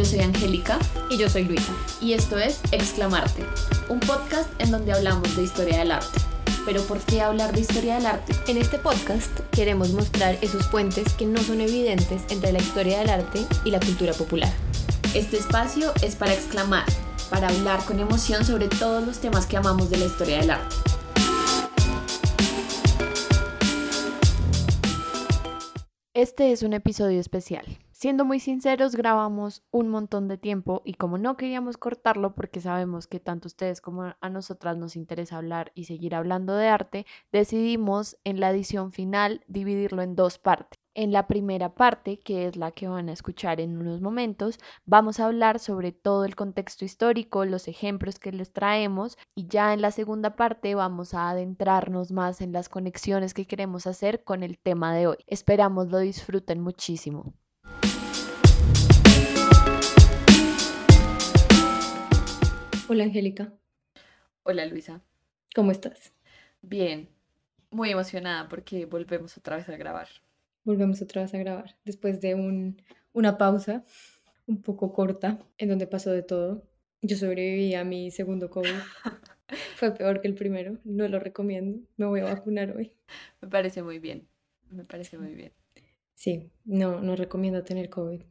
Yo soy Angélica. Y yo soy Luisa. Y esto es Exclamarte, un podcast en donde hablamos de historia del arte. Pero ¿por qué hablar de historia del arte? En este podcast queremos mostrar esos puentes que no son evidentes entre la historia del arte y la cultura popular. Este espacio es para exclamar, para hablar con emoción sobre todos los temas que amamos de la historia del arte. Este es un episodio especial. Siendo muy sinceros, grabamos un montón de tiempo y como no queríamos cortarlo porque sabemos que tanto ustedes como a nosotras nos interesa hablar y seguir hablando de arte, decidimos en la edición final dividirlo en dos partes. En la primera parte, que es la que van a escuchar en unos momentos, vamos a hablar sobre todo el contexto histórico, los ejemplos que les traemos y ya en la segunda parte vamos a adentrarnos más en las conexiones que queremos hacer con el tema de hoy. Esperamos lo disfruten muchísimo. Hola Angélica. Hola Luisa. ¿Cómo estás? Bien, muy emocionada porque volvemos otra vez a grabar volvemos otra vez a grabar después de un, una pausa un poco corta en donde pasó de todo. Yo sobreviví a mi segundo COVID. Fue peor que el primero, no lo recomiendo. Me voy a vacunar hoy. Me parece muy bien, me parece muy bien. Sí, no, no recomiendo tener COVID.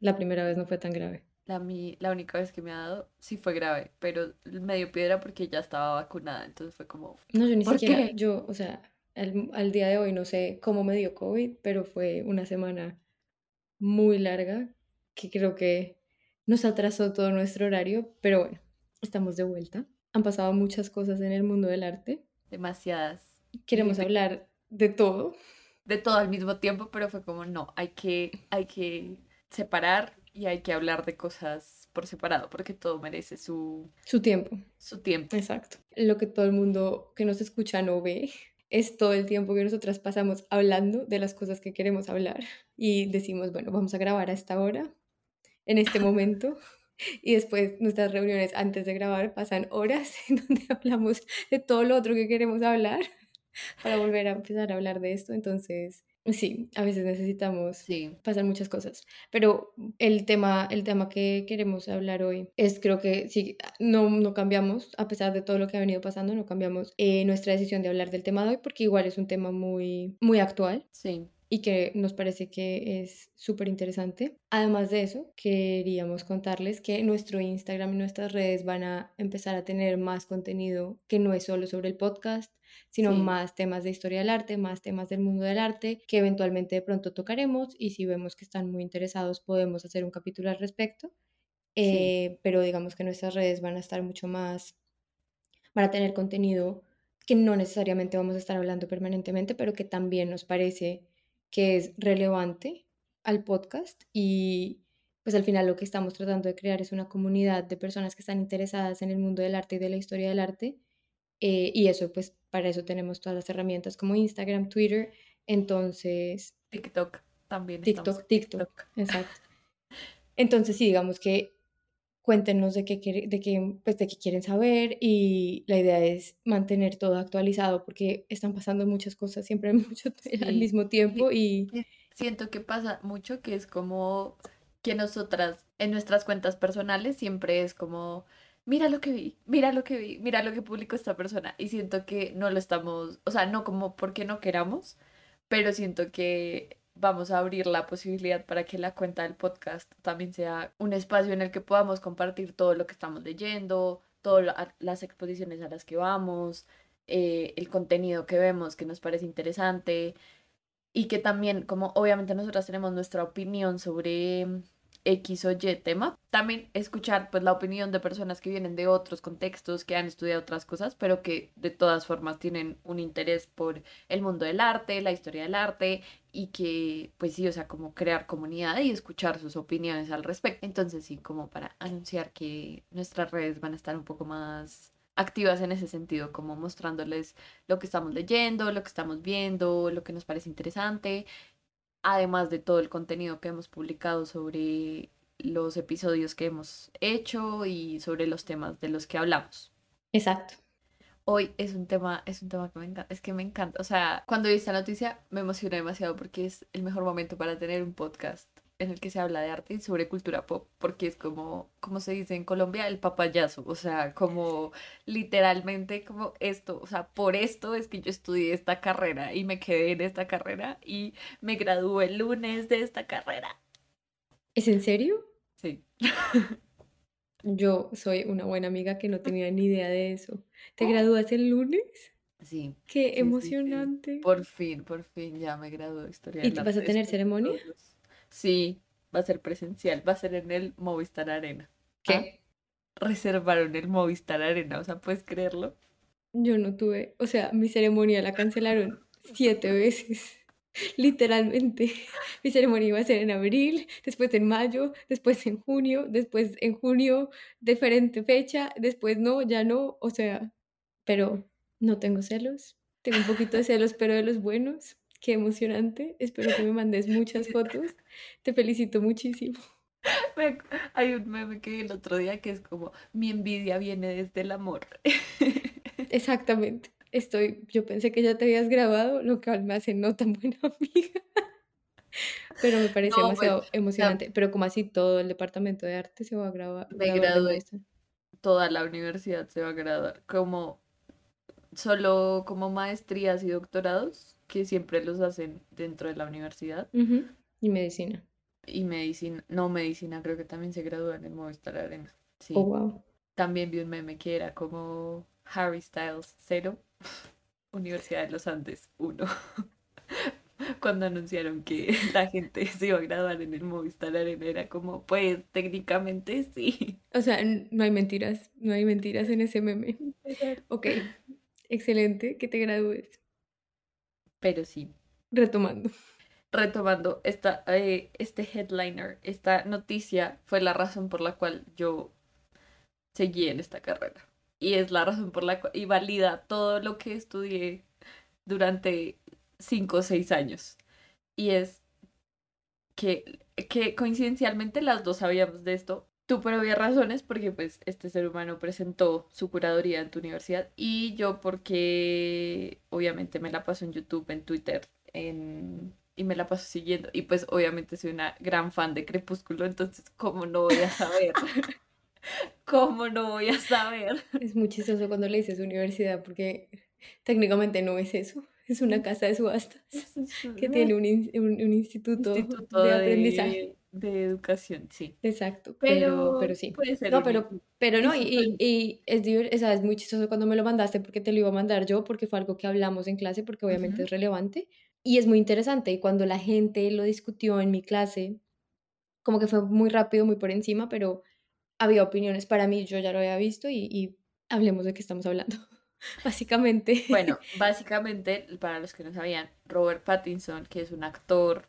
La primera vez no fue tan grave. La, la única vez que me ha dado sí fue grave, pero me dio piedra porque ya estaba vacunada, entonces fue como... No, yo ni siquiera, yo, o sea, al, día de hoy no sé cómo me dio COVID, pero fue una semana muy larga que creo que nos atrasó todo nuestro horario, pero bueno, estamos de vuelta. Han pasado muchas cosas en el mundo del arte. Demasiadas. Queremos hablar de todo. De todo al mismo tiempo, pero fue como, no, hay que, hay que separar y hay que hablar de cosas por separado, porque todo merece su... Su tiempo. Su tiempo. Exacto. Lo que todo el mundo que nos escucha no ve es todo el tiempo que nosotras pasamos hablando de las cosas que queremos hablar y decimos, bueno, vamos a grabar a esta hora, en este momento. Y después nuestras reuniones antes de grabar pasan horas en donde hablamos de todo lo otro que queremos hablar para volver a empezar a hablar de esto. Entonces, Sí, a veces necesitamos sí. pasar muchas cosas, pero el tema, el tema que queremos hablar hoy es creo que sí, no, no cambiamos, a pesar de todo lo que ha venido pasando, no cambiamos eh, nuestra decisión de hablar del tema de hoy porque igual es un tema muy, muy actual. Sí y que nos parece que es súper interesante. Además de eso, queríamos contarles que nuestro Instagram y nuestras redes van a empezar a tener más contenido que no es solo sobre el podcast, sino más temas de historia del arte, más temas del mundo del arte, que eventualmente de pronto tocaremos y si vemos que están muy interesados podemos hacer un capítulo al respecto. Eh, pero digamos que nuestras redes van a estar mucho más, van a tener contenido que no necesariamente vamos a estar hablando permanentemente, pero que también nos parece que es relevante al podcast y pues al final lo que estamos tratando de crear es una comunidad de personas que están interesadas en el mundo del arte y de la historia del arte eh, y eso pues para eso tenemos todas las herramientas como Instagram, Twitter, entonces... TikTok también. TikTok, TikTok, exacto. Entonces sí, digamos que cuéntenos de qué, de qué, pues de qué quieren saber y la idea es mantener todo actualizado porque están pasando muchas cosas siempre mucho, al mismo tiempo y... Siento que pasa mucho que es como que nosotras en nuestras cuentas personales siempre es como, mira lo que vi, mira lo que vi, mira lo que publicó esta persona y siento que no lo estamos, o sea, no como porque no queramos, pero siento que vamos a abrir la posibilidad para que la cuenta del podcast también sea un espacio en el que podamos compartir todo lo que estamos leyendo, todas las exposiciones a las que vamos, eh, el contenido que vemos que nos parece interesante y que también, como obviamente nosotras tenemos nuestra opinión sobre X o Y tema. También escuchar pues la opinión de personas que vienen de otros contextos, que han estudiado otras cosas, pero que de todas formas tienen un interés por el mundo del arte, la historia del arte y que pues sí, o sea, como crear comunidad y escuchar sus opiniones al respecto. Entonces sí, como para anunciar que nuestras redes van a estar un poco más activas en ese sentido, como mostrándoles lo que estamos leyendo, lo que estamos viendo, lo que nos parece interesante además de todo el contenido que hemos publicado sobre los episodios que hemos hecho y sobre los temas de los que hablamos. Exacto. Hoy es un tema, es un tema que me encanta, es que me encanta. O sea, cuando vi esta noticia me emocioné demasiado porque es el mejor momento para tener un podcast en el que se habla de arte y sobre cultura pop, porque es como, como se dice en Colombia, el papayazo, o sea, como literalmente como esto, o sea, por esto es que yo estudié esta carrera y me quedé en esta carrera y me gradué el lunes de esta carrera. ¿Es en serio? Sí. Yo soy una buena amiga que no tenía ni idea de eso. ¿Te gradúas el lunes? Sí. Qué sí, sí, sí. emocionante. Por fin, por fin ya me gradué de historia ¿Y te vas a tener ceremonia? todos Sí, va a ser presencial, va a ser en el Movistar Arena. ¿Qué? Reservaron el Movistar Arena, o sea, ¿puedes creerlo? Yo no tuve, o sea, mi ceremonia la cancelaron siete veces. Literalmente. Mi ceremonia iba a ser en abril, después en mayo, después en junio, después en junio, diferente fecha, después no, ya no, o sea, pero no tengo celos. Tengo un poquito de celos, pero de los buenos. Qué emocionante. Espero que me mandes muchas fotos. Te felicito muchísimo. Me Hay un meme que vi el otro día que es como, mi envidia viene desde el amor. Exactamente. Estoy, yo pensé que ya te habías grabado, lo cual me hace no tan buena amiga. Pero me parece No, pues, demasiado emocionante. Pero como así todo el departamento de arte se va a grabar, me gradué, toda la universidad se va a graduar, como solo como maestrías y doctorados, que siempre los hacen dentro de la universidad. Y medicina. Y medicina, no medicina, creo que también se gradúa en el Movistar Arena. Sí. Oh, wow. También vi un meme que era como Harry Styles 0, Universidad de los Andes 1. Cuando anunciaron que la gente se iba a graduar en el Movistar Arena, era como, pues técnicamente sí. O sea, no hay mentiras, no hay mentiras en ese meme. Ok, excelente, que te gradúes. Pero sí, Retomando. retomando esta, eh, este headliner, esta noticia fue la razón por la cual yo seguí en esta carrera. Y es la razón por la cual, y valida todo lo que estudié durante cinco o seis años. Y es que, que coincidencialmente las dos sabíamos de esto. Tú por obvias razones, porque pues este ser humano presentó su curaduría en tu universidad y yo porque obviamente me la paso en YouTube, en Twitter, en... y me la paso siguiendo. Y pues obviamente soy una gran fan de Crepúsculo, entonces ¿cómo no voy a saber? ¿Cómo no voy a saber? Es muy chistoso cuando le dices universidad porque técnicamente no es eso. Es una casa de subastas que tiene un, un- un instituto, Instituto de aprendizaje. De, educación, sí. Exacto, Pero, pero, pero sí. puede ser No, pero, pero no, y, y, y es, o sea, es muy chistoso cuando me lo mandaste porque te lo iba a mandar yo, porque fue algo que hablamos en clase, porque obviamente Ujú. es relevante. Y es muy interesante. Y cuando la gente lo discutió en mi clase, como que fue muy rápido, muy por encima, pero había opiniones para mí, yo ya lo había visto y, y hablemos de qué estamos hablando. Básicamente. Bueno, básicamente, para los que no sabían, Robert Pattinson, que es un actor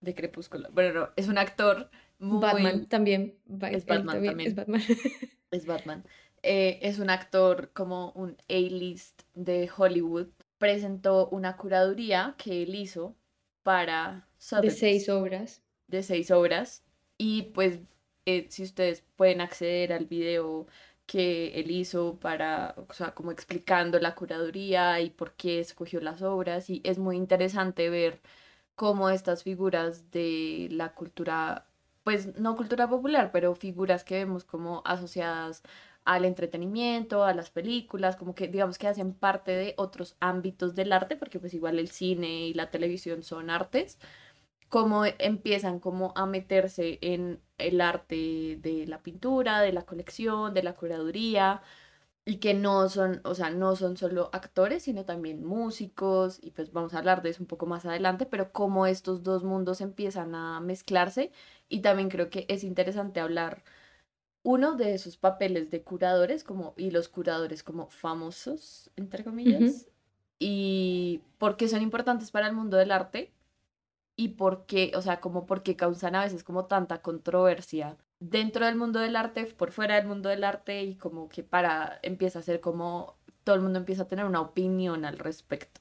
de Crepúsculo, bueno, no, es un actor muy... Batman también. Es Batman también. Es Batman. Es Batman. Eh, es un actor como un A-list de Hollywood. Presentó una curaduría que él hizo para de seis obras. de seis obras y pues eh, si ustedes pueden acceder al video que él hizo para, o sea, como explicando la curaduría y por qué escogió las obras y es muy interesante ver cómo estas figuras de la cultura, pues no cultura popular, pero figuras que vemos como asociadas al entretenimiento, a las películas, como que digamos que hacen parte de otros ámbitos del arte, porque pues igual el cine y la televisión son artes, cómo empiezan como a meterse en el arte de la pintura, de la colección, de la curaduría, y que no son, o sea, no son solo actores, sino también músicos, y pues vamos a hablar de eso un poco más adelante, pero cómo estos dos mundos empiezan a mezclarse, y también creo que es interesante hablar uno de esos papeles de curadores como y los curadores como famosos entre comillas y por qué son importantes para el mundo del arte y por qué, o sea, como por qué causan a veces como tanta controversia dentro del mundo del arte, por fuera del mundo del arte y como que para empieza a ser como todo el mundo empieza a tener una opinión al respecto.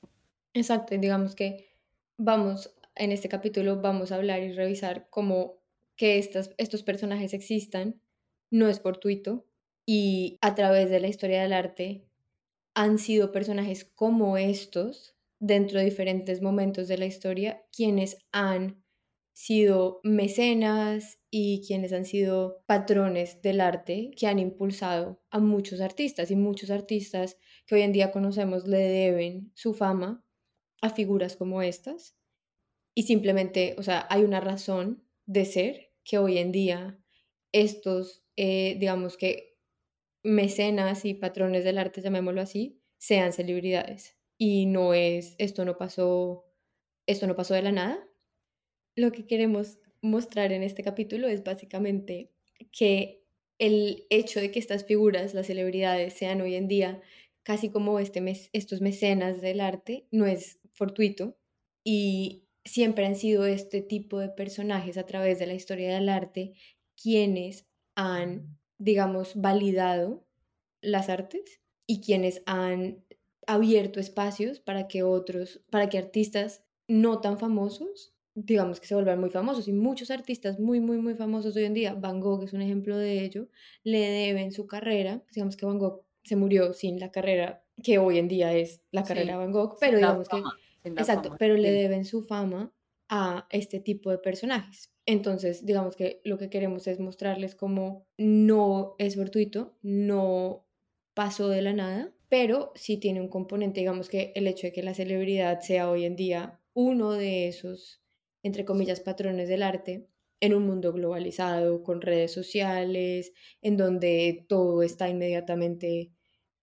Exacto, y digamos que vamos, en este capítulo vamos a hablar y revisar cómo que estas, estos personajes existan no es fortuito y a través de la historia del arte han sido personajes como estos dentro de diferentes momentos de la historia quienes han sido mecenas y quienes han sido patrones del arte que han impulsado a muchos artistas y muchos artistas que hoy en día conocemos le deben su fama a figuras como estas y simplemente, o sea, hay una razón de ser que hoy en día estos, eh, digamos que mecenas y patrones del arte, llamémoslo así, sean celebridades. Y no es, esto no pasó, esto no pasó de la nada. Lo que queremos mostrar en este capítulo es básicamente que el hecho de que estas figuras, las celebridades, sean hoy en día casi como este mes, estos mecenas del arte, no es fortuito. Y siempre han sido este tipo de personajes a través de la historia del arte quienes han, digamos, validado las artes y quienes han abierto espacios para que otros, para que artistas no tan famosos, digamos que se vuelvan muy famosos. Y muchos artistas muy, muy, muy famosos hoy en día, Van Gogh es un ejemplo de ello, le deben su carrera, digamos que Van Gogh se murió sin la carrera que hoy en día es la carrera Van Gogh, pero digamos que Exacto, pero le deben su fama a este tipo de personajes. Entonces, digamos que lo que queremos es mostrarles cómo no es fortuito, no pasó de la nada, pero sí tiene un componente, digamos que el hecho de que la celebridad sea hoy en día uno de esos, entre comillas, patrones del arte en un mundo globalizado, con redes sociales, en donde todo está inmediatamente,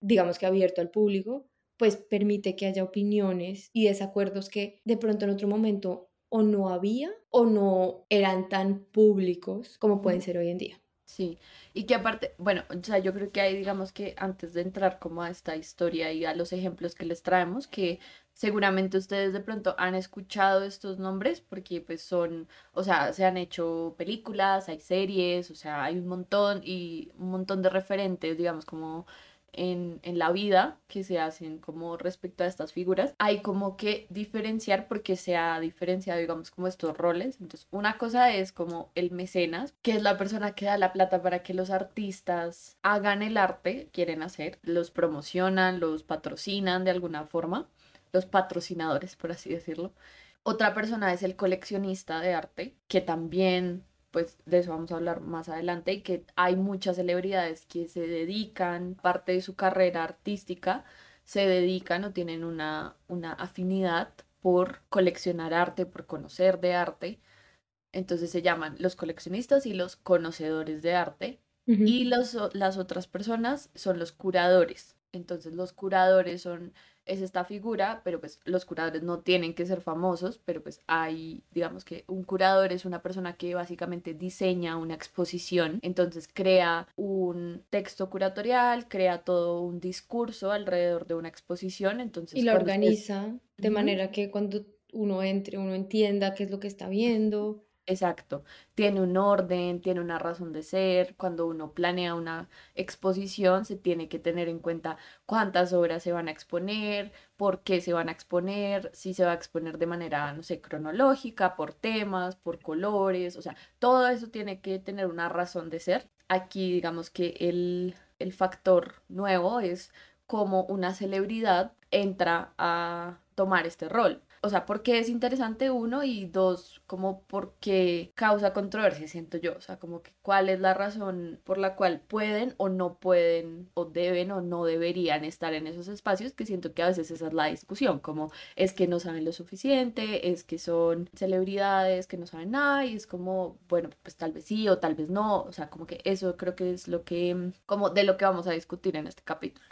digamos que abierto al público, pues permite que haya opiniones y desacuerdos que de pronto en otro momento o no había o no eran tan públicos como pueden ser hoy en día. Sí, y que aparte, bueno, o sea, yo creo que hay, digamos que antes de entrar como a esta historia y a los ejemplos que les traemos, que seguramente ustedes de pronto han escuchado estos nombres porque pues son, o sea, se han hecho películas, hay series, o sea, hay un montón y un montón de referentes, digamos, como en, la vida que se hacen como respecto a estas figuras, hay como que diferenciar porque se ha diferenciado, digamos, como estos roles. Entonces, una cosa es como el mecenas, que es la persona que da la plata para que los artistas hagan el arte, quieren hacer, los promocionan, los patrocinan de alguna forma, los patrocinadores, por así decirlo. Otra persona es el coleccionista de arte, que también pues de eso vamos a hablar más adelante, y que hay muchas celebridades que se dedican, parte de su carrera artística, se dedican o tienen una, una afinidad por coleccionar arte, por conocer de arte. Entonces se llaman los coleccionistas y los conocedores de arte. Y los, las otras personas son los curadores. Entonces los curadores son es esta figura, pero pues los curadores no tienen que ser famosos, pero pues hay, digamos que un curador es una persona que básicamente diseña una exposición, entonces crea un texto curatorial, crea todo un discurso alrededor de una exposición, entonces... Y la organiza de manera que cuando uno entre, uno entienda qué es lo que está viendo. Exacto, tiene un orden, tiene una razón de ser. Cuando uno planea una exposición, se tiene que tener en cuenta cuántas obras se van a exponer, por qué se van a exponer, si se va a exponer de manera, no sé, cronológica, por temas, por colores, o sea, todo eso tiene que tener una razón de ser. Aquí, digamos que el, el factor nuevo es cómo una celebridad entra a tomar este rol o sea, porque es interesante uno y dos, como porque causa controversia, siento yo, o sea, como que cuál es la razón por la cual pueden o no pueden o deben o no deberían estar en esos espacios, que siento que a veces esa es la discusión, como es que no saben lo suficiente, es que son celebridades que no saben nada y es como, bueno, pues tal vez sí o tal vez no, o sea, como que eso creo que es lo que, como de lo que vamos a discutir en este capítulo.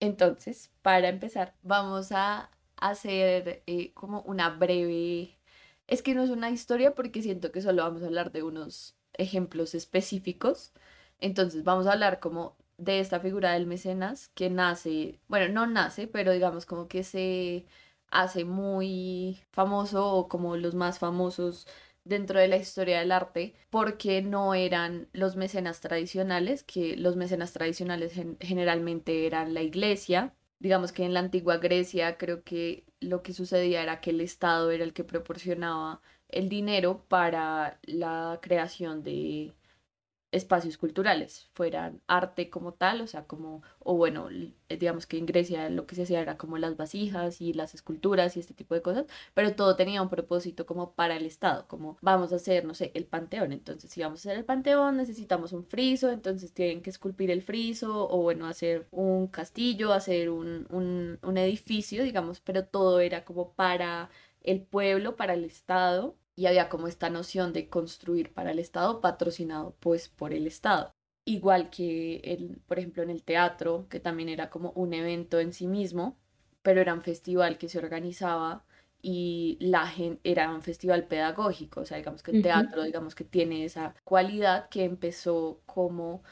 Entonces, para empezar, vamos a hacer eh, como una breve... Es que no es una historia porque siento que solo vamos a hablar de unos ejemplos específicos. Entonces vamos a hablar como de esta figura del mecenas que nace, bueno, no nace, pero digamos como que se hace muy famoso o como los más famosos dentro de la historia del arte porque no eran los mecenas tradicionales, que los mecenas tradicionales generalmente eran la iglesia, digamos que en la antigua Grecia creo que lo que sucedía era que el Estado era el que proporcionaba el dinero para la creación de espacios culturales, fueran arte como tal, o sea, como, o bueno, digamos que en Grecia lo que se hacía era como las vasijas y las esculturas y este tipo de cosas, pero todo tenía un propósito como para el Estado, como vamos a hacer, no sé, el panteón, entonces si vamos a hacer el panteón necesitamos un friso, entonces tienen que esculpir el friso, o bueno, hacer un castillo, hacer un, un, un edificio, digamos, pero todo era como para el pueblo, para el Estado, y había como esta noción de construir para el Estado patrocinado pues por el Estado. Igual que, el, por ejemplo, en el teatro, que también era como un evento en sí mismo, pero era un festival que se organizaba y la gente era un festival pedagógico, o sea, digamos que el teatro, digamos que tiene esa cualidad que empezó como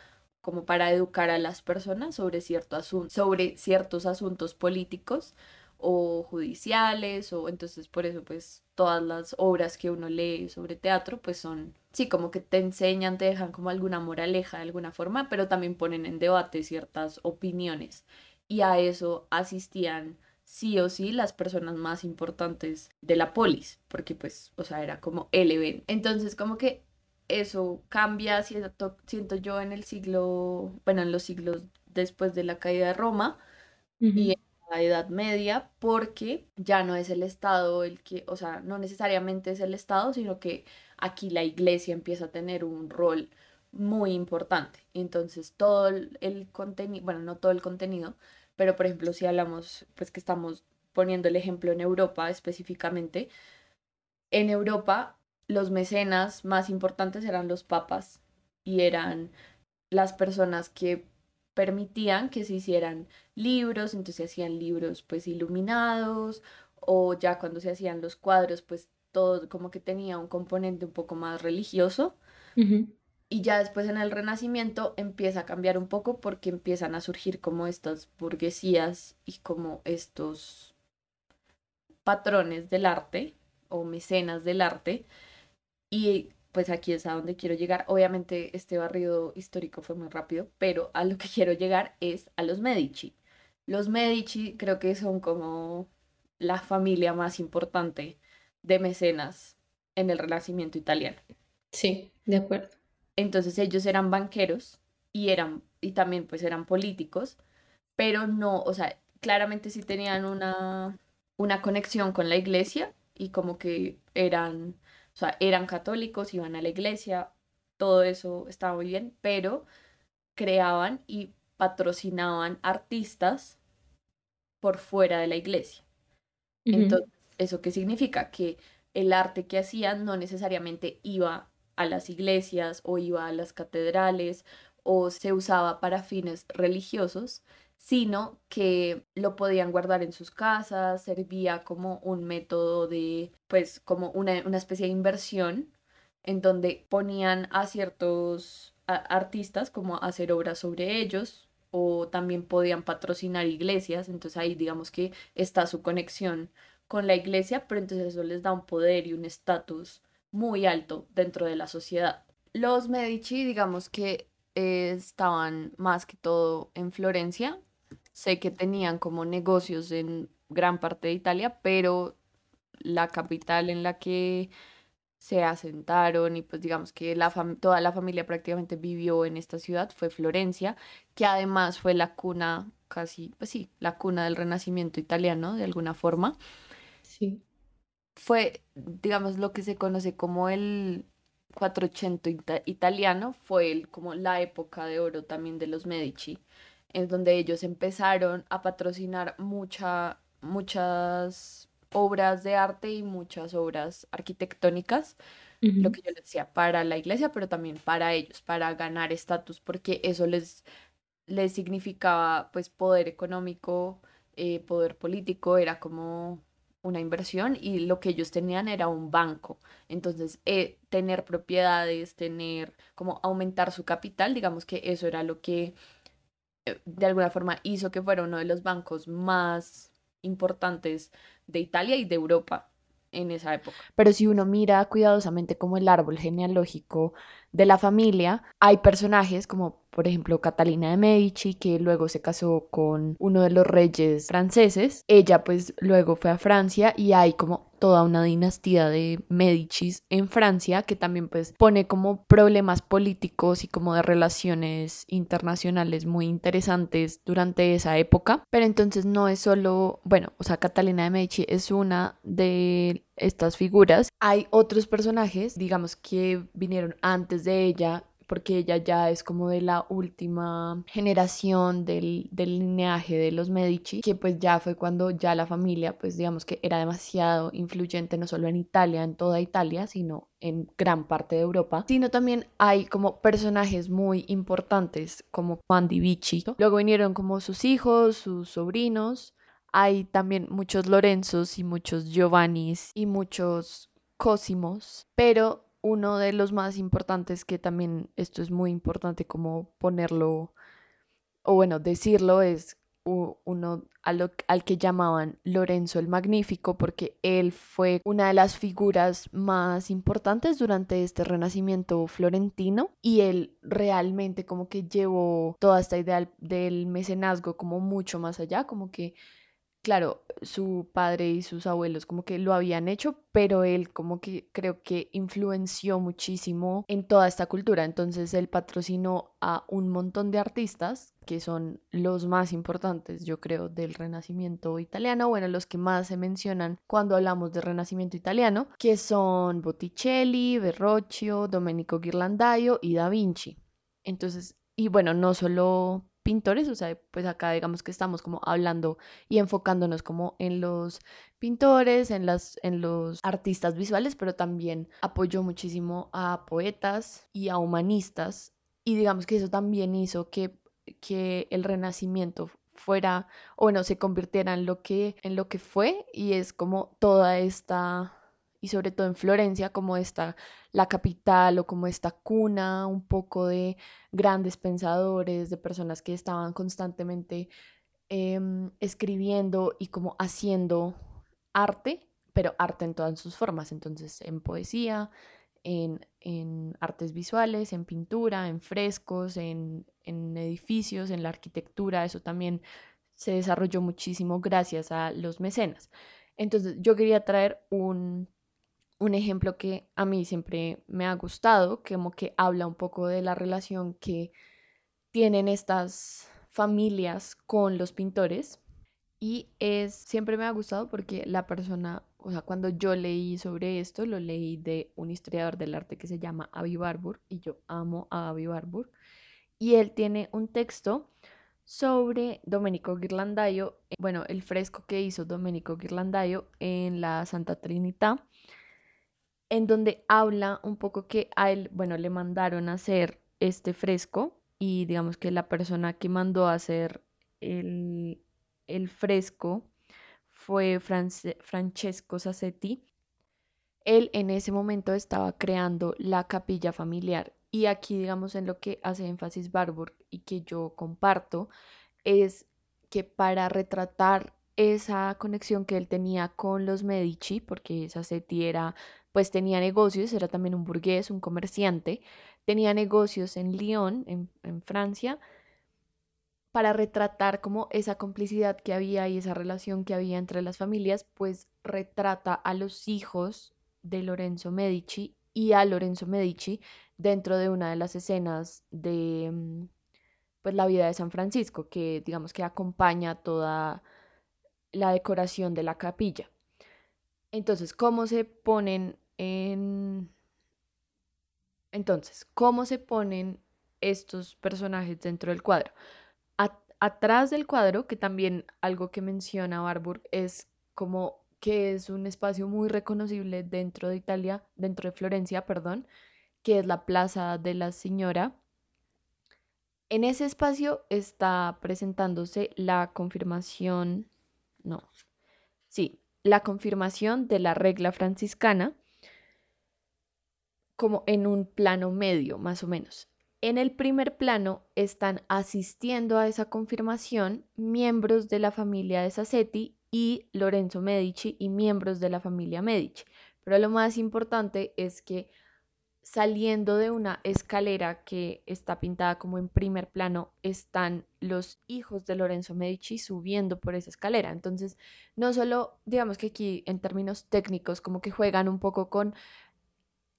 como para educar a las personas sobre, cierto sobre ciertos asuntos políticos o judiciales, o entonces por eso pues todas las obras que uno lee sobre teatro pues son, sí, como que te enseñan, te dejan como alguna moraleja de alguna forma, pero también ponen en debate ciertas opiniones y a eso asistían sí o sí las personas más importantes de la polis, porque pues, o sea, era como el evento. Entonces como que eso cambia, siento, siento yo, en el siglo, bueno, en los siglos después de la caída de Roma Edad Media porque ya no es el Estado el que, o sea, no necesariamente es el Estado, sino que aquí la iglesia empieza a tener un rol muy importante. Entonces todo el, contenido, bueno, no todo el contenido, pero por ejemplo si hablamos, pues que estamos poniendo el ejemplo en Europa específicamente, en Europa los mecenas más importantes eran los papas y eran las personas que permitían que se hicieran libros, entonces se hacían libros pues iluminados o ya cuando se hacían los cuadros pues todo como que tenía un componente un poco más religioso. Y ya después en el Renacimiento empieza a cambiar un poco porque empiezan a surgir como estas burguesías y como estos patrones del arte o mecenas del arte. Y pues aquí es a donde quiero llegar. Obviamente este barrido histórico fue muy rápido, pero a lo que quiero llegar es a los Medici. Los Medici creo que son como la familia más importante de mecenas en el Renacimiento italiano. Sí, de acuerdo. Entonces ellos eran banqueros y eran y también pues eran políticos, pero no, o sea, claramente sí tenían una una conexión con la iglesia y como que eran o sea, eran católicos, iban a la iglesia, todo eso estaba muy bien, pero creaban y patrocinaban artistas por fuera de la iglesia. Entonces, ¿eso qué significa? Que el arte que hacían no necesariamente iba a las iglesias o iba a las catedrales o se usaba para fines religiosos, sino que lo podían guardar en sus casas, servía como un método de, pues, como una, especie de inversión en donde ponían a ciertos artistas como hacer obras sobre ellos o también podían patrocinar iglesias, entonces ahí digamos que está su conexión con la iglesia, pero entonces eso les da un poder y un estatus muy alto dentro de la sociedad. Los Medici, digamos que estaban más que todo en Florencia, sé que tenían como negocios en gran parte de Italia, pero la capital en la que se asentaron y pues digamos que la toda la familia prácticamente vivió en esta ciudad fue Florencia, que además fue la cuna, casi, pues sí, la cuna del Renacimiento italiano de alguna forma. Sí. Fue, digamos, lo que se conoce como el 480 italiano, fue el, como la época de oro también de los Medici en donde ellos empezaron a patrocinar mucha, muchas obras de arte y muchas obras arquitectónicas, lo que yo les decía, para la iglesia, pero también para ellos, para ganar estatus, porque eso les, les significaba pues poder económico, eh, poder político, era como una inversión y lo que ellos tenían era un banco. Entonces, eh, tener propiedades, tener como aumentar su capital, digamos que eso era lo que de alguna forma hizo que fuera uno de los bancos más importantes de Italia y de Europa en esa época. Pero si uno mira cuidadosamente como el árbol genealógico de la familia, hay personajes como por ejemplo, Catalina de Medici, que luego se casó con uno de los reyes franceses. Ella pues luego fue a Francia y hay como toda una dinastía de Medicis en Francia que también pues pone como problemas políticos y como de relaciones internacionales muy interesantes durante esa época. Pero entonces no es solo, bueno, o sea, Catalina de Medici es una de estas figuras. Hay otros personajes, digamos, que vinieron antes de ella porque ella ya es como de la última generación del, del, lineaje de los Medici, que pues ya fue cuando ya la familia, pues digamos que era demasiado influyente no solo en Italia, en toda Italia, sino en gran parte de Europa, sino también hay como personajes muy importantes como Juan di Vici. Luego vinieron como sus hijos, sus sobrinos, hay también muchos Lorenzos y muchos Giovannis y muchos Cósimos, pero uno de los más importantes, que también esto es muy importante como ponerlo, o bueno, decirlo, es uno al que llamaban Lorenzo el Magnífico, porque él fue una de las figuras más importantes durante este renacimiento florentino y él realmente como que llevó toda esta idea del mecenazgo como mucho más allá, como que claro, su padre y sus abuelos como que lo habían hecho, pero él como que creo que influenció muchísimo en toda esta cultura. Entonces él patrocinó a un montón de artistas que son los más importantes, yo creo, del Renacimiento italiano, bueno, los que más se mencionan cuando hablamos del Renacimiento italiano, que son Botticelli, Verrocchio, Domenico Ghirlandaio y Da Vinci. Entonces, y bueno, no solo pintores, o sea, pues acá digamos que estamos como hablando y enfocándonos como en los pintores, en, las, en los artistas visuales, pero también apoyó muchísimo a poetas y a humanistas. Y digamos que eso también hizo que, que el renacimiento fuera, o bueno, se convirtiera en lo que, en lo que fue y es como toda esta y sobre todo en Florencia como esta la capital o como esta cuna un poco de grandes pensadores, de personas que estaban constantemente em, escribiendo y como haciendo arte, pero arte en todas sus formas, entonces en poesía, en, artes visuales, en pintura, en frescos, en, en edificios, en la arquitectura, eso también se desarrolló muchísimo gracias a los mecenas. Entonces yo quería traer un un ejemplo que a mí siempre me ha gustado, como que habla un poco de la relación que tienen estas familias con los pintores y es siempre me ha gustado porque la persona, o sea, cuando yo leí sobre esto, lo leí de un historiador del arte que se llama Avi Barbour y yo amo a Avi Barbour y él tiene un texto sobre Domenico Ghirlandaio, bueno, el fresco que hizo Domenico Ghirlandaio en la Santa Trinidad en donde habla un poco que a él, bueno, le mandaron a hacer este fresco y digamos que la persona que mandó a hacer el, fresco fue Francesco Sassetti. Él en ese momento estaba creando la capilla familiar y aquí digamos en lo que hace énfasis Barbour y que yo comparto es que para retratar esa conexión que él tenía con los Medici, porque Sassetti era pues tenía negocios, era también un burgués, un comerciante, tenía negocios en Lyon, en, Francia, para retratar como esa complicidad que había y esa relación que había entre las familias, pues retrata a los hijos de Lorenzo Medici y a Lorenzo Medici dentro de una de las escenas de mm, pues la vida de San Francisco, que digamos que acompaña toda la decoración de la capilla. Entonces, ¿cómo se ponen entonces, ¿cómo se ponen estos personajes dentro del cuadro? atrás del cuadro, que también algo que menciona Barbour es como que es un espacio muy reconocible dentro de Italia, dentro de Florencia, perdón, que es la Plaza de la Señora. En ese espacio está presentándose la confirmación, no, sí, la confirmación de la regla franciscana como en un plano medio, más o menos. En el primer plano están asistiendo a esa confirmación miembros de la familia de Sassetti y Lorenzo Medici y miembros de la familia Medici. Pero lo más importante es que saliendo de una escalera que está pintada como en primer plano, están los hijos de Lorenzo Medici subiendo por esa escalera. Entonces, no solo, digamos que aquí en términos técnicos, como que juegan un poco con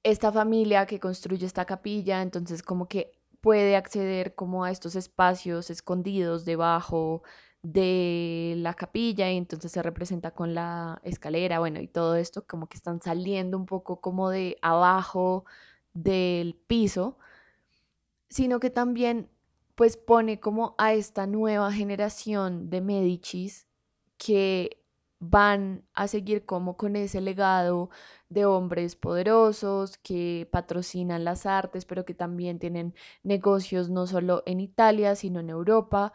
esta familia que construye esta capilla, entonces como que puede acceder como a estos espacios escondidos debajo de la capilla y entonces se representa con la escalera, bueno, y todo esto como que están saliendo un poco como de abajo del piso, sino que también pues pone como a esta nueva generación de Medicis que van a seguir como con ese legado de hombres poderosos que patrocinan las artes, pero que también tienen negocios no solo en Italia, sino en Europa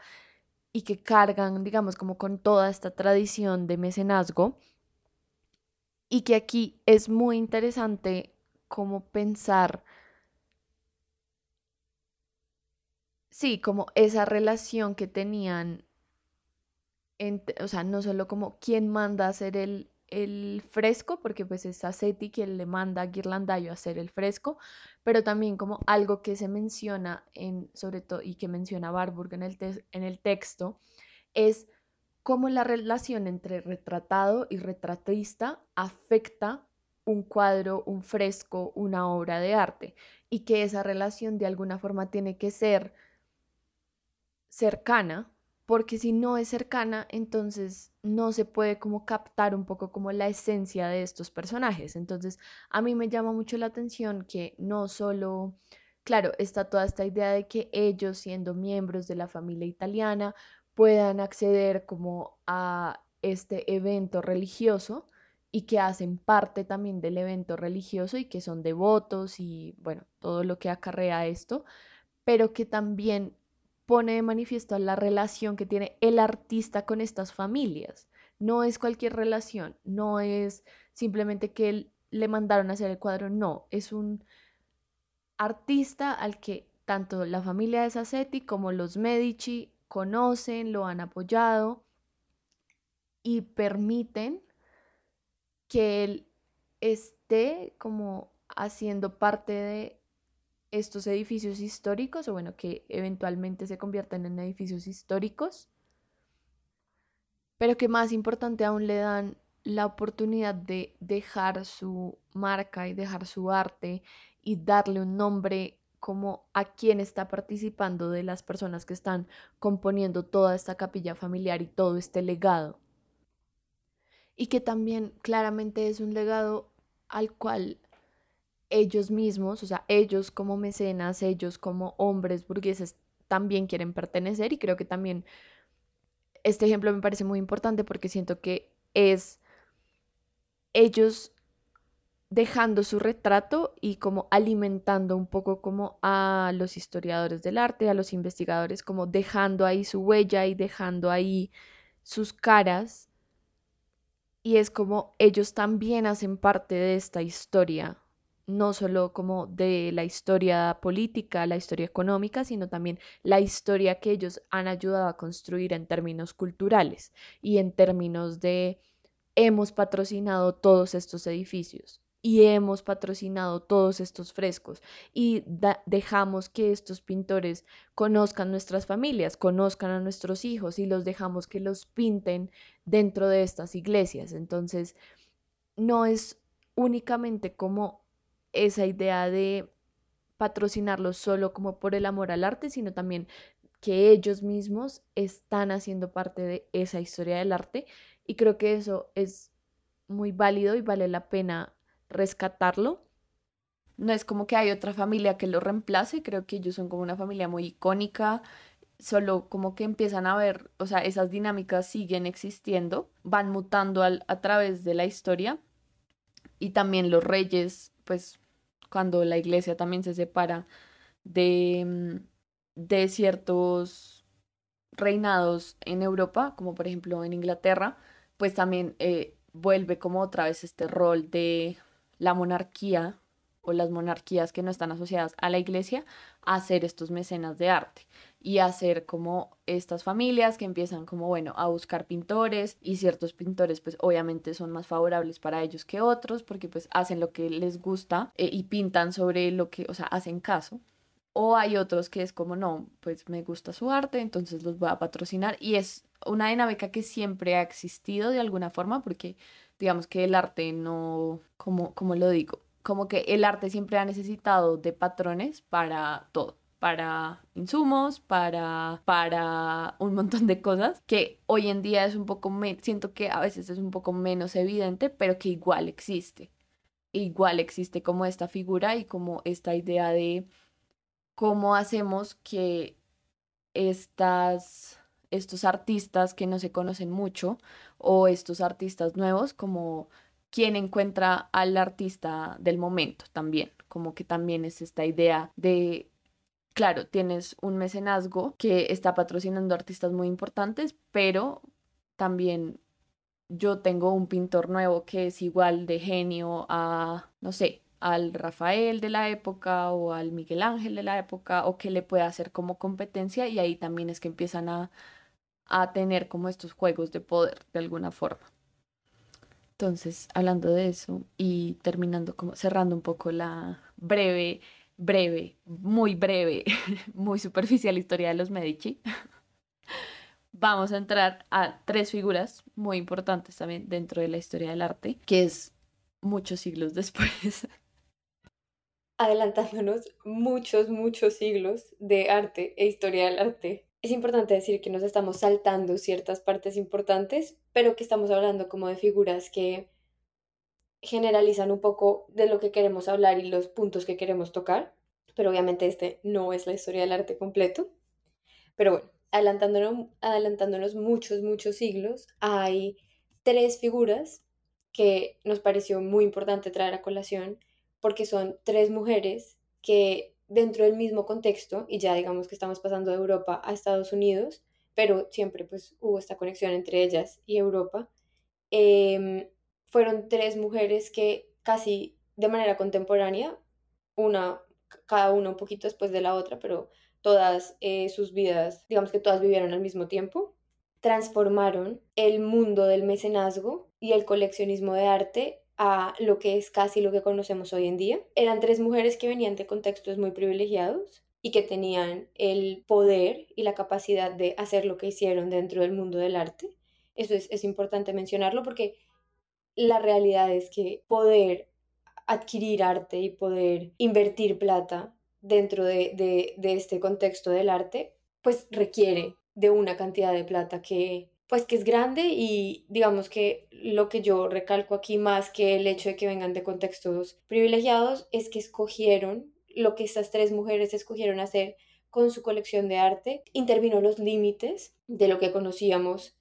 y que cargan, digamos, como con toda esta tradición de mecenazgo. Y que aquí es muy interesante como pensar, sí, como esa relación que tenían, o sea, no solo como quién manda a hacer el, el fresco, porque pues es Seti quien le manda a Ghirlandaio a hacer el fresco, pero también como algo que se menciona en, sobre todo, y que menciona Barburg en el, en el texto, es cómo la relación entre retratado y retratista afecta un cuadro, un fresco, una obra de arte, y que esa relación de alguna forma tiene que ser cercana, porque si no es cercana, entonces no se puede como captar un poco como la esencia de estos personajes. Entonces, a mí me llama mucho la atención que no solo, claro, está toda esta idea de que ellos, siendo miembros de la familia italiana, puedan acceder como a este evento religioso y que hacen parte también del evento religioso y que son devotos y bueno, todo lo que acarrea esto, pero que también pone de manifiesto la relación que tiene el artista con estas familias. No es cualquier relación, no es simplemente que le mandaron a hacer el cuadro, no, es un artista al que tanto la familia de Sassetti como los Medici conocen, lo han apoyado y permiten que él esté como haciendo parte de estos edificios históricos, o bueno, que eventualmente se conviertan en edificios históricos, pero que más importante aún le dan la oportunidad de dejar su marca y dejar su arte y darle un nombre como a quien está participando de las personas que están componiendo toda esta capilla familiar y todo este legado. Y que también claramente es un legado al cual ellos mismos, o sea, ellos como mecenas, ellos como hombres burgueses también quieren pertenecer y creo que también este ejemplo me parece muy importante porque siento que es ellos dejando su retrato y como alimentando un poco como a los historiadores del arte, a los investigadores, como dejando ahí su huella y dejando ahí sus caras. Y es como ellos también hacen parte de esta historia no solo como de la historia política, la historia económica, sino también la historia que ellos han ayudado a construir en términos culturales y en términos de hemos patrocinado todos estos edificios y hemos patrocinado todos estos frescos y dejamos que estos pintores conozcan nuestras familias, conozcan a nuestros hijos y los dejamos que los pinten dentro de estas iglesias. Entonces, no es únicamente como esa idea de patrocinarlos solo como por el amor al arte, sino también que ellos mismos están haciendo parte de esa historia del arte y creo que eso es muy válido y vale la pena rescatarlo. No es como que hay otra familia que lo reemplace, creo que ellos son como una familia muy icónica, solo como que empiezan a ver, o sea, esas dinámicas siguen existiendo, van mutando a través de la historia y también los reyes pues cuando la iglesia también se separa de, mm, de ciertos reinados en Europa, como por ejemplo en Inglaterra, pues también eh, vuelve como otra vez este rol de la monarquía o las monarquías que no están asociadas a la iglesia a ser estos mecenas de arte. Y hacer como estas familias que empiezan como, bueno, a buscar pintores y ciertos pintores pues obviamente son más favorables para ellos que otros porque pues hacen lo que les gusta eh, y pintan sobre lo que, o sea, hacen caso. O hay otros que es como, no, pues me gusta su arte, entonces los voy a patrocinar. Y es una dinámica que siempre ha existido de alguna forma porque digamos que el arte no, como, como lo digo, como que el arte siempre ha necesitado de patrones para todo para insumos, para, para un montón de cosas que hoy en día es un poco, siento que a veces es un poco menos evidente, pero que igual existe. Igual existe como esta figura y como esta idea de cómo hacemos que estas, estos artistas que no se conocen mucho o estos artistas nuevos, como quien encuentra al artista del momento también, como que también es esta idea de, claro, tienes un mecenazgo que está patrocinando artistas muy importantes, pero también yo tengo un pintor nuevo que es igual de genio a, no sé, al Rafael de la época o al Miguel Ángel de la época o que le pueda hacer como competencia y ahí también es que empiezan a, a tener como estos juegos de poder de alguna forma. Entonces, hablando de eso y terminando como cerrando un poco la breve, breve, muy breve, muy superficial historia de los Medici, vamos a entrar a tres figuras muy importantes también dentro de la historia del arte, que es muchos siglos después. Adelantándonos muchos, muchos siglos de arte e historia del arte es importante decir que nos estamos saltando ciertas partes importantes, pero que estamos hablando como de figuras que generalizan un poco de lo que queremos hablar y los puntos que queremos tocar, pero obviamente este no es la historia del arte completo. Pero bueno, adelantándonos, adelantándonos muchos, muchos siglos, hay tres figuras que nos pareció muy importante traer a colación porque son tres mujeres que dentro del mismo contexto, y ya digamos que estamos pasando de Europa a Estados Unidos, pero siempre pues hubo esta conexión entre ellas y Europa, em, fueron tres mujeres que casi de manera contemporánea, una, cada una un poquito después de la otra, pero todas eh, sus vidas, digamos que todas vivieron al mismo tiempo, transformaron el mundo del mecenazgo y el coleccionismo de arte a lo que es casi lo que conocemos hoy en día. Eran tres mujeres que venían de contextos muy privilegiados y que tenían el poder y la capacidad de hacer lo que hicieron dentro del mundo del arte. Eso es, importante mencionarlo porque la realidad es que poder adquirir arte y poder invertir plata dentro de, de este contexto del arte, pues requiere de una cantidad de plata que pues que es grande y digamos que lo que yo recalco aquí más que el hecho de que vengan de contextos privilegiados es que escogieron lo que estas tres mujeres escogieron hacer con su colección de arte, intervino los límites de lo que conocíamos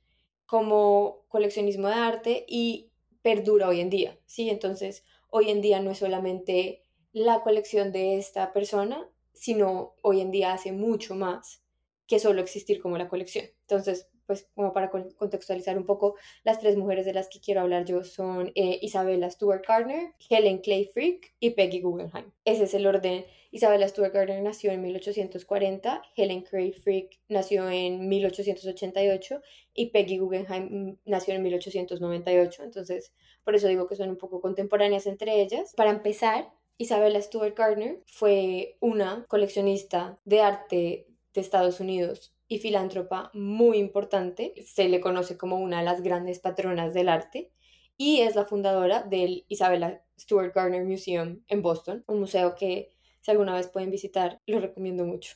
como coleccionismo de arte y perdura hoy en día, ¿sí? Entonces, hoy en día no es solamente la colección de esta persona, sino hoy en día hace mucho más que solo existir como la colección. Entonces, pues como para contextualizar un poco, las tres mujeres de las que quiero hablar yo son eh, Isabella Stewart Gardner, Helen Clay Frick y Peggy Guggenheim. Ese es el orden. Isabella Stewart Gardner nació en 1840, Helen Clay Frick nació en 1888 y Peggy Guggenheim nació en 1898. Entonces, por eso digo que son un poco contemporáneas entre ellas. Para empezar, Isabella Stewart Gardner fue una coleccionista de arte de Estados Unidos y filántropa muy importante. Se le conoce como una de las grandes patronas del arte y es la fundadora del Isabella Stewart Gardner Museum en Boston, un museo que si alguna vez pueden visitar, lo recomiendo mucho.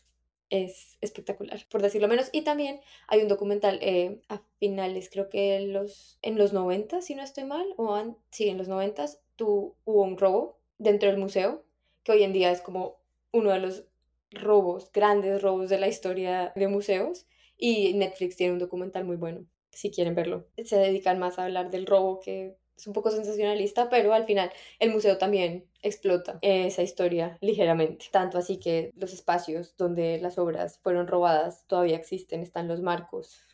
Es espectacular, por decirlo menos. Y también hay un documental eh, a finales, creo que los, en los 90, si no estoy mal, o sí, en los 90, hubo un robo dentro del museo, que hoy en día es como uno de los robos, grandes robos de la historia de museos y Netflix tiene un documental muy bueno, si quieren verlo. Se dedican más a hablar del robo que es un poco sensacionalista, pero al final el museo también explota esa historia ligeramente. Tanto así que los espacios donde las obras fueron robadas todavía existen, están los marcos.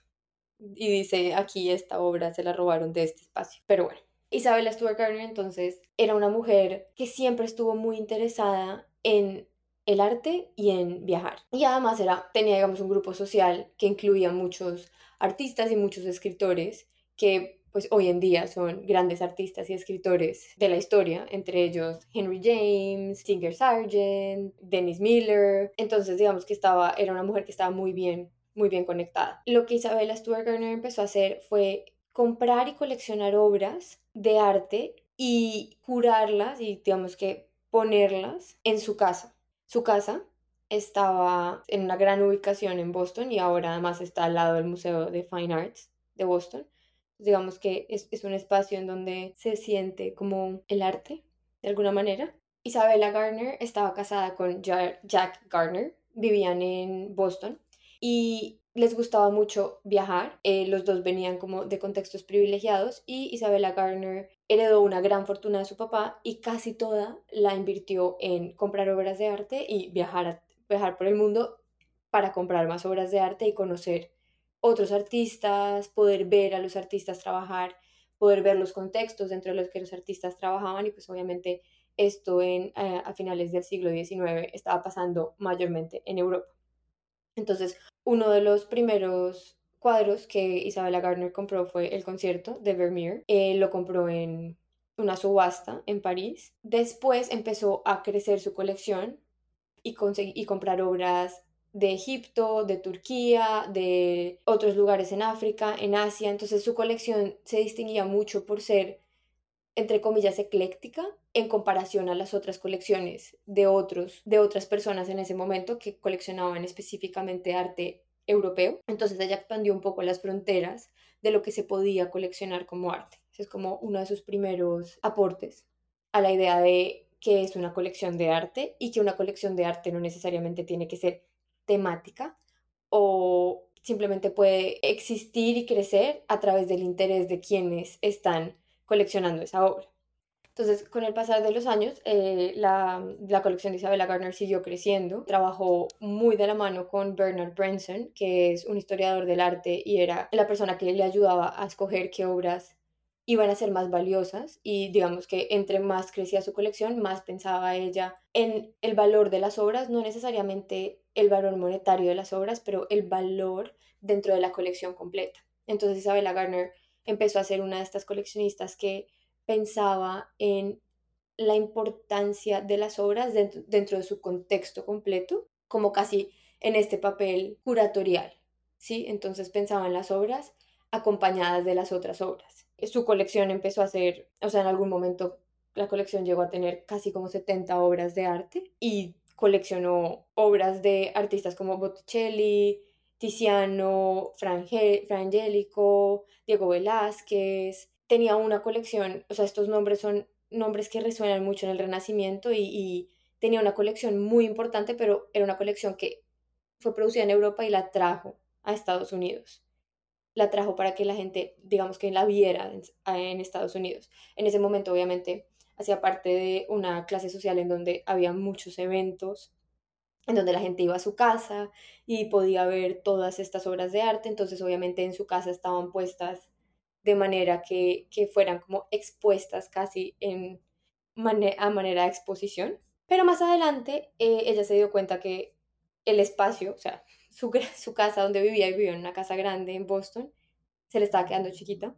Y dice, aquí esta obra se la robaron de este espacio. Pero bueno, Isabella Stuart Gardner entonces era una mujer que siempre estuvo muy interesada en el arte y en viajar. Y además era, tenía, digamos, un grupo social que incluía muchos artistas y muchos escritores que pues hoy en día son grandes artistas y escritores de la historia, entre ellos Henry James, Singer Sargent, Dennis Miller. Entonces, digamos que estaba, era una mujer que estaba muy bien, muy bien conectada. Lo que Isabella Stuart Gardner empezó a hacer fue comprar y coleccionar obras de arte y curarlas y digamos que ponerlas en su casa. Su casa estaba en una gran ubicación en Boston y ahora además está al lado del Museo de Fine Arts de Boston. Digamos que es, un espacio en donde se siente como el arte, de alguna manera. Isabella Gardner estaba casada con Jack Gardner, vivían en Boston y les gustaba mucho viajar. Eh, los dos venían como de contextos privilegiados y Isabella Gardner heredó una gran fortuna de su papá y casi toda la invirtió en comprar obras de arte y viajar, viajar por el mundo para comprar más obras de arte y conocer otros artistas, poder ver a los artistas trabajar, poder ver los contextos dentro de los que los artistas trabajaban y pues obviamente esto en, eh, a finales del siglo XIX estaba pasando mayormente en Europa. Entonces, uno de los primeros cuadros que Isabella Gardner compró fue el concierto de Vermeer. lo compró en una subasta en París. Después empezó a crecer su colección y, y comprar obras de Egipto, de Turquía, de otros lugares en África, en Asia. Entonces su colección se distinguía mucho por ser, entre comillas, ecléctica en comparación a las otras colecciones de otros, de otras personas en ese momento que coleccionaban específicamente arte europeo. Entonces ella expandió un poco las fronteras de lo que se podía coleccionar como arte. Ese es como uno de sus primeros aportes a la idea de que es una colección de arte y que una colección de arte no necesariamente tiene que ser temática o simplemente puede existir y crecer a través del interés de quienes están coleccionando esa obra. Entonces, con el pasar de los años, eh, la, la, colección de Isabella Gardner siguió creciendo. Trabajó muy de la mano con Bernard Branson, que es un historiador del arte y era la persona que le ayudaba a escoger qué obras iban a ser más valiosas y digamos que entre más crecía su colección, más pensaba ella en el valor de las obras, no necesariamente el valor monetario de las obras, pero el valor dentro de la colección completa. Entonces Isabella Gardner empezó a ser una de estas coleccionistas que pensaba en la importancia de las obras dentro, de su contexto completo, como casi en este papel curatorial, ¿sí? Entonces pensaba en las obras acompañadas de las otras obras. Su colección empezó a ser, o sea, en algún momento la colección llegó a tener casi como 70 obras de arte y coleccionó obras de artistas como Botticelli, Tiziano, Frangélico, Diego Velázquez, tenía una colección, o sea, estos nombres son nombres que resuenan mucho en el Renacimiento y, tenía una colección muy importante, pero era una colección que fue producida en Europa y la trajo a Estados Unidos. La trajo para que la gente, digamos que la viera en, Estados Unidos. En ese momento, obviamente, hacía parte de una clase social en donde había muchos eventos, en donde la gente iba a su casa y podía ver todas estas obras de arte. Entonces, obviamente, en su casa estaban puestas de manera que, fueran como expuestas casi en a manera de exposición. Pero más adelante eh, ella se dio cuenta que el espacio, o sea, su, su casa donde vivía, y vivía en una casa grande en Boston, se le estaba quedando chiquita.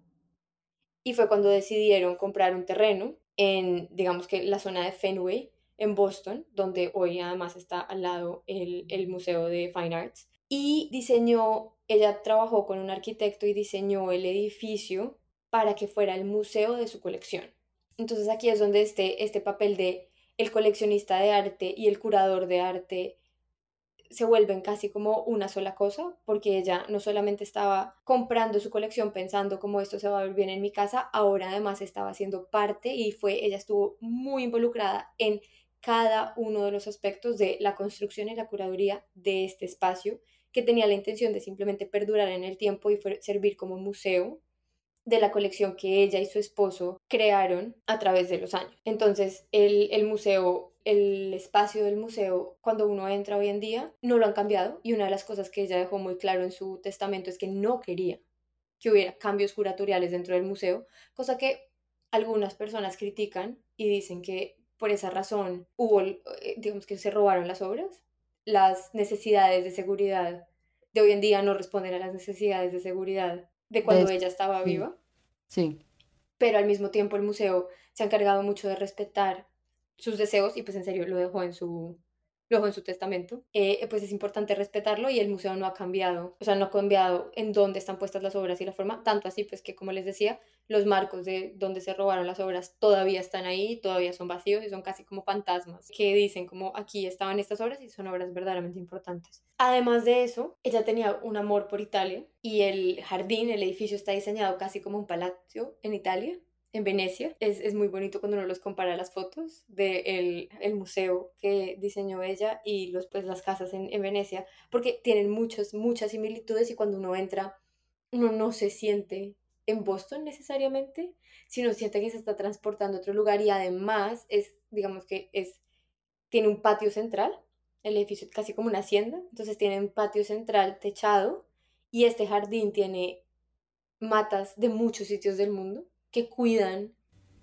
Y fue cuando decidieron comprar un terreno en, digamos que la zona de Fenway, en Boston, donde hoy además está al lado el, el Museo de Fine Arts. Y diseñó ella trabajó con un arquitecto y diseñó el edificio para que fuera el museo de su colección. Entonces aquí es donde este, este papel de el coleccionista de arte y el curador de arte se vuelven casi como una sola cosa, porque ella no solamente estaba comprando su colección pensando cómo esto se va a ver bien en mi casa, ahora además estaba haciendo parte y fue, ella estuvo muy involucrada en cada uno de los aspectos de la construcción y la curaduría de este espacio que tenía la intención de simplemente perdurar en el tiempo y servir como museo de la colección que ella y su esposo crearon a través de los años. Entonces, el, el museo, el espacio del museo, cuando uno entra hoy en día, no lo han cambiado y una de las cosas que ella dejó muy claro en su testamento es que no quería que hubiera cambios curatoriales dentro del museo, cosa que algunas personas critican y dicen que por esa razón hubo, eh, digamos que se robaron las obras. Las necesidades de seguridad de hoy en día no responden a las necesidades de seguridad de cuando ella estaba viva. Sí. Pero al mismo tiempo el museo se ha encargado mucho de respetar sus deseos y pues en serio lo dejó en su, luego en su testamento, eh, pues es importante respetarlo y el museo no ha cambiado, o sea, no ha cambiado en dónde están puestas las obras y la forma, tanto así pues que como les decía, los marcos de donde se robaron las obras todavía están ahí, todavía son vacíos y son casi como fantasmas que dicen como aquí estaban estas obras y son obras verdaderamente importantes. Además de eso, ella tenía un amor por Italia y el jardín, el edificio está diseñado casi como un palacio en Italia en Venecia. Es, es, muy bonito cuando uno los compara las fotos del el museo que diseñó ella y los, pues, las casas en, en, Venecia, porque tienen muchas, muchas similitudes y cuando uno entra, uno no se siente en Boston necesariamente, sino siente que se está transportando a otro lugar y además es, digamos que es, tiene un patio central, el edificio es casi como una hacienda, entonces tiene un patio central techado y este jardín tiene matas de muchos sitios del mundo que cuidan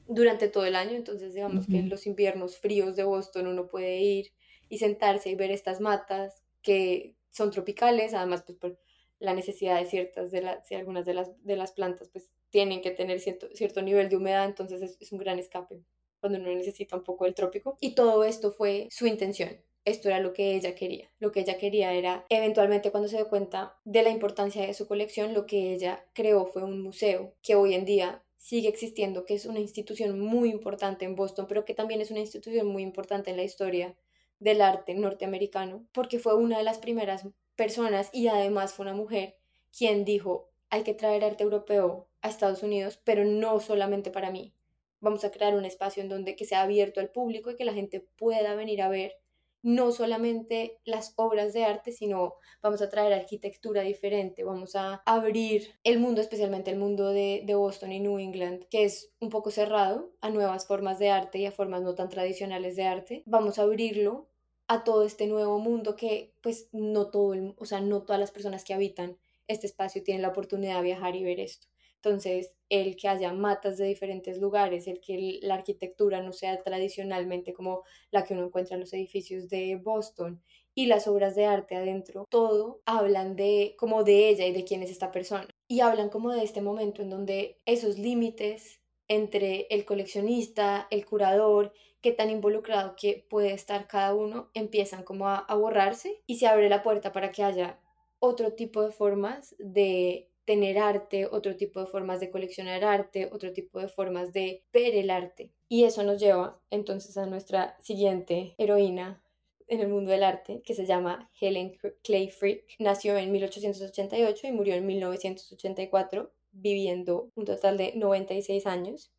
durante todo el año. Entonces, digamos que en los inviernos fríos de Boston uno puede ir y sentarse y ver estas matas que son tropicales, además pues por la necesidad de ciertas, de, las de algunas de las, de las plantas pues tienen que tener cierto, cierto nivel de humedad, entonces es, es un gran escape cuando uno necesita un poco del trópico. Y todo esto fue su intención, esto era lo que ella quería. Lo que ella quería era, eventualmente cuando se dio cuenta de la importancia de su colección, lo que ella creó fue un museo que hoy en día sigue existiendo, que es una institución muy importante en Boston, pero que también es una institución muy importante en la historia del arte norteamericano, porque fue una de las primeras personas y además fue una mujer quien dijo, hay que traer arte europeo a Estados Unidos, pero no solamente para mí. Vamos a crear un espacio en donde que sea abierto al público y que la gente pueda venir a ver no solamente las obras de arte, sino vamos a traer arquitectura diferente, vamos a abrir el mundo, especialmente el mundo de, Boston y New England, que es un poco cerrado a nuevas formas de arte y a formas no tan tradicionales de arte. Vamos a abrirlo a todo este nuevo mundo que pues no todo, o sea, no todas las personas que habitan este espacio tienen la oportunidad de viajar y ver esto. Entonces, el que haya matas de diferentes lugares, el que la arquitectura no sea tradicionalmente como la que uno encuentra en los edificios de Boston y las obras de arte adentro, todo hablan de como de ella y de quién es esta persona. Y hablan como de este momento en donde esos límites entre el coleccionista, el curador, qué tan involucrado que puede estar cada uno, empiezan como a, a borrarse y se abre la puerta para que haya otro tipo de formas de tener arte, otro tipo de formas de coleccionar arte, otro tipo de formas de ver el arte. Y eso nos lleva entonces a nuestra siguiente heroína en el mundo del arte, que se llama Helen Clay Frick. Nació en 1888 y murió en 1984, viviendo un total de 96 años.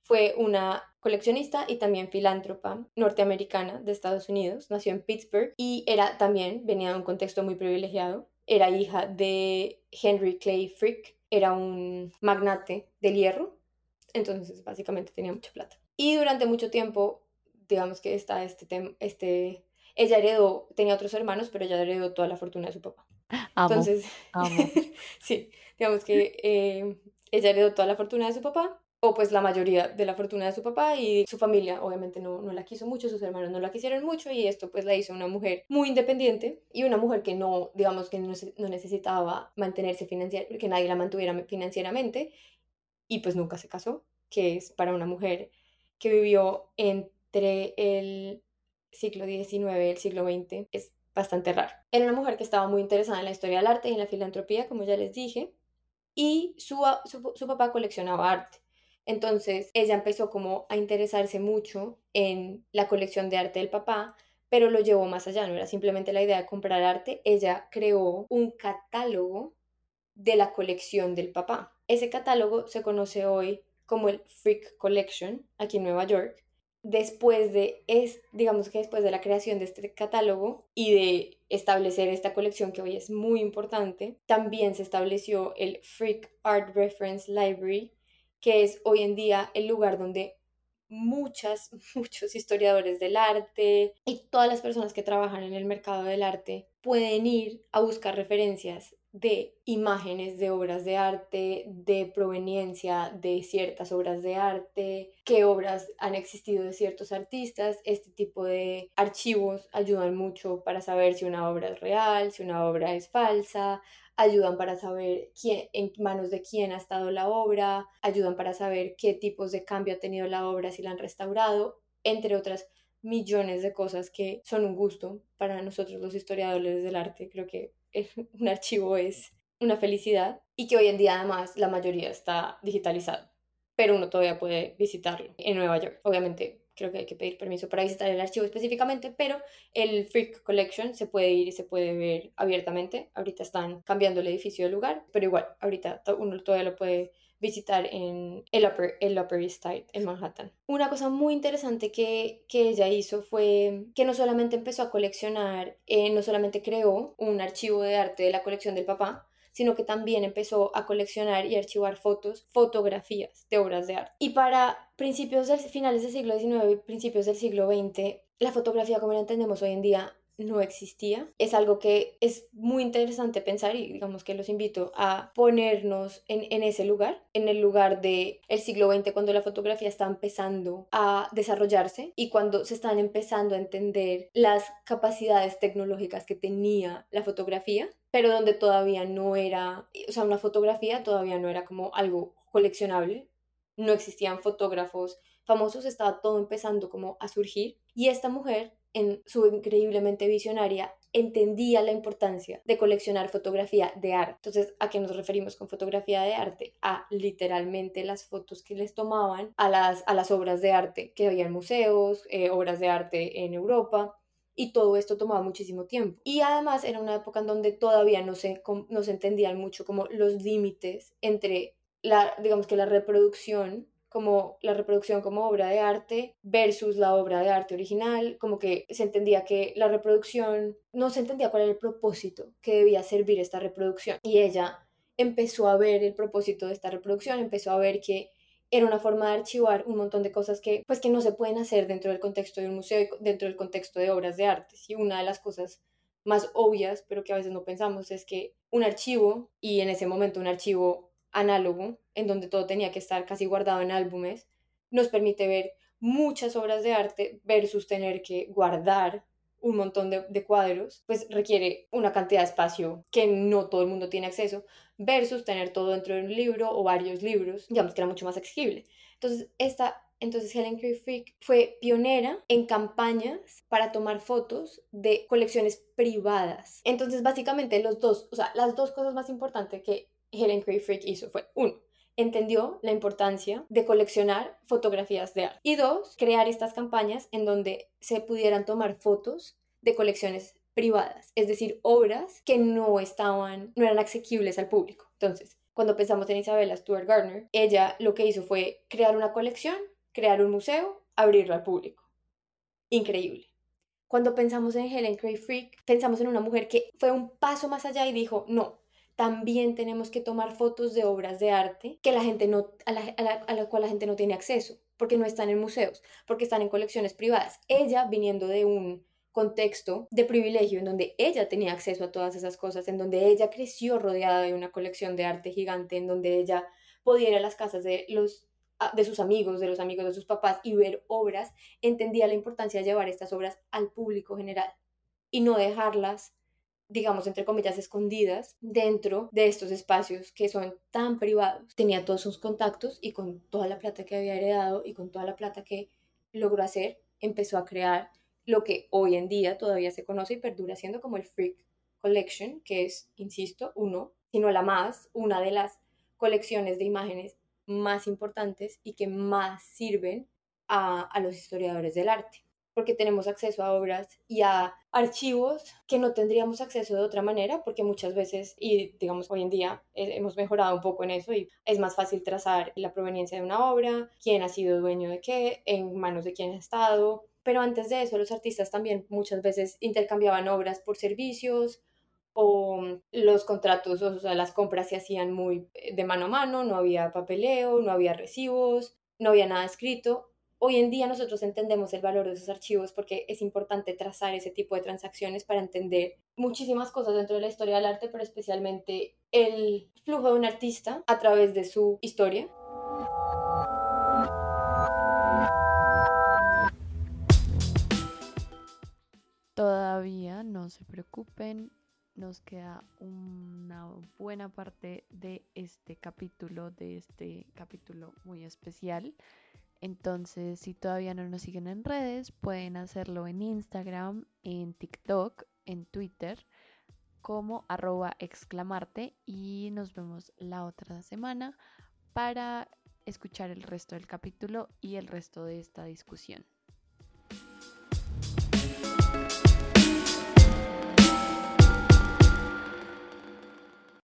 Fue una coleccionista y también filántropa norteamericana de Estados Unidos. Nació en Pittsburgh y era también, venía de un contexto muy privilegiado era hija de Henry Clay Frick, era un magnate del hierro, entonces básicamente tenía mucha plata. Y durante mucho tiempo, digamos que está este tema, este, ella heredó, tenía otros hermanos, pero ella heredó toda la fortuna de su papá. entonces, sí, digamos que eh, ella heredó toda la fortuna de su papá o pues la mayoría de la fortuna de su papá y su familia obviamente no, no la quiso mucho, sus hermanos no la quisieron mucho y esto pues la hizo una mujer muy independiente y una mujer que no, digamos que no, no necesitaba mantenerse financieramente, que nadie la mantuviera financieramente y pues nunca se casó, que es para una mujer que vivió entre el siglo XIX y el siglo XX, es bastante raro. Era una mujer que estaba muy interesada en la historia del arte y en la filantropía, como ya les dije, y su, su, su papá coleccionaba arte. Entonces ella empezó como a interesarse mucho en la colección de arte del papá, pero lo llevó más allá, no era simplemente la idea de comprar arte, ella creó un catálogo de la colección del papá. Ese catálogo se conoce hoy como el Freak Collection aquí en Nueva York. Después de, es, digamos que después de la creación de este catálogo y de establecer esta colección que hoy es muy importante, también se estableció el Freak Art Reference Library, que es hoy en día el lugar donde muchas, muchos historiadores del arte y todas las personas que trabajan en el mercado del arte pueden ir a buscar referencias de imágenes de obras de arte, de proveniencia de ciertas obras de arte, qué obras han existido de ciertos artistas. Este tipo de archivos ayudan mucho para saber si una obra es real, si una obra es falsa, ayudan para saber quién, en manos de quién ha estado la obra, ayudan para saber qué tipos de cambio ha tenido la obra, si la han restaurado, entre otras millones de cosas que son un gusto para nosotros los historiadores del arte. Creo que un archivo es una felicidad y que hoy en día además la mayoría está digitalizado, pero uno todavía puede visitarlo en Nueva York. Obviamente creo que hay que pedir permiso para visitar el archivo específicamente, pero el Freak Collection se puede ir y se puede ver abiertamente. Ahorita están cambiando el edificio de lugar, pero igual, ahorita uno todavía lo puede visitar en el Upper, East Side en Manhattan. Una cosa muy interesante que, que ella hizo fue que no solamente empezó a coleccionar, eh, no solamente creó un archivo de arte de la colección del papá, sino que también empezó a coleccionar y archivar fotos, fotografías de obras de arte. Y para principios del finales del siglo XIX y principios del siglo XX, la fotografía como la entendemos hoy en día no existía. Es algo que es muy interesante pensar y digamos que los invito a ponernos en, ese lugar, en el lugar del el siglo XX cuando la fotografía está empezando a desarrollarse y cuando se están empezando a entender las capacidades tecnológicas que tenía la fotografía, pero donde todavía no era, o sea, una fotografía todavía no era como algo coleccionable, no existían fotógrafos famosos, estaba todo empezando como a surgir y esta mujer en su increíblemente visionaria, entendía la importancia de coleccionar fotografía de arte. Entonces, ¿a qué nos referimos con fotografía de arte? A literalmente las fotos que les tomaban a las, a las obras de arte que había en museos, eh, obras de arte en Europa. Y todo esto tomaba muchísimo tiempo. Y además era una época en donde todavía no se, no se entendían mucho como los límites entre la, digamos que la reproducción como la reproducción como obra de arte versus la obra de arte original, como que se entendía que la reproducción, no se entendía cuál era el propósito que debía servir esta reproducción. Y ella empezó a ver el propósito de esta reproducción, empezó a ver que era una forma de archivar un montón de cosas que pues que no se pueden hacer dentro del contexto de un museo, dentro del contexto de obras de arte. Y una de las cosas más obvias, pero que a veces no pensamos, es que un archivo, y en ese momento un archivo análogo, en donde todo tenía que estar casi guardado en álbumes, nos permite ver muchas obras de arte versus tener que guardar un montón de, cuadros, pues requiere una cantidad de espacio que no todo el mundo tiene acceso, versus tener todo dentro de un libro o varios libros, digamos que era mucho más accesible. Entonces, esta, entonces Helen Frick fue pionera en campañas para tomar fotos de colecciones privadas. Entonces, básicamente los dos, o sea, las dos cosas más importantes que Helen Frick hizo fue, uno, entendió la importancia de coleccionar fotografías de arte y dos, crear estas campañas en donde se pudieran tomar fotos de colecciones privadas, es decir, obras que no estaban, no eran asequibles al público. Entonces, cuando pensamos en Isabella Stuart Gardner, ella lo que hizo fue crear una colección, crear un museo, abrirlo al público. Increíble. Cuando pensamos en Helen Cray Frick, pensamos en una mujer que fue un paso más allá y dijo, no, también tenemos que tomar fotos de obras de arte que la gente no, a, la, a, cual la gente no tiene acceso, porque no están en museos, porque están en colecciones privadas. Ella, viniendo de un contexto de privilegio en donde ella tenía acceso a todas esas cosas, en donde ella creció rodeada de una colección de arte gigante, en donde ella podía ir a las casas de los de sus amigos, de los amigos de sus papás y ver obras, entendía la importancia de llevar estas obras al público general y no dejarlas digamos, entre comillas, escondidas dentro de estos espacios que son tan privados. Tenía todos sus contactos y con toda la plata que había heredado y con toda la plata que logró hacer, empezó a crear lo que hoy en día todavía se conoce y perdura siendo como el Freak Collection, que es, insisto, uno, sino la más, una de las colecciones de imágenes más importantes y que más sirven a, a los historiadores del arte porque tenemos acceso a obras y a archivos que no tendríamos acceso de otra manera, porque muchas veces, y digamos hoy en día eh, hemos mejorado un poco en eso y es más fácil trazar la proveniencia de una obra, quién ha sido dueño de qué, en manos de quién ha estado. Pero antes de eso, los artistas también muchas veces intercambiaban obras por servicios o los contratos, o sea, las compras se hacían muy eh, de mano a mano, no había papeleo, no había recibos, no había nada escrito Hoy en día nosotros entendemos el valor de esos archivos porque es importante trazar ese tipo de transacciones para entender muchísimas cosas dentro de la historia del arte, pero especialmente el flujo de un artista a través de su historia. Todavía no se preocupen, nos queda una buena parte de este capítulo, de este capítulo muy especial. Entonces, si todavía no nos siguen en redes, pueden hacerlo en Instagram, en TikTok, en Twitter, como arroba exclamarte y nos vemos la otra semana para escuchar el resto del capítulo y el resto de esta discusión.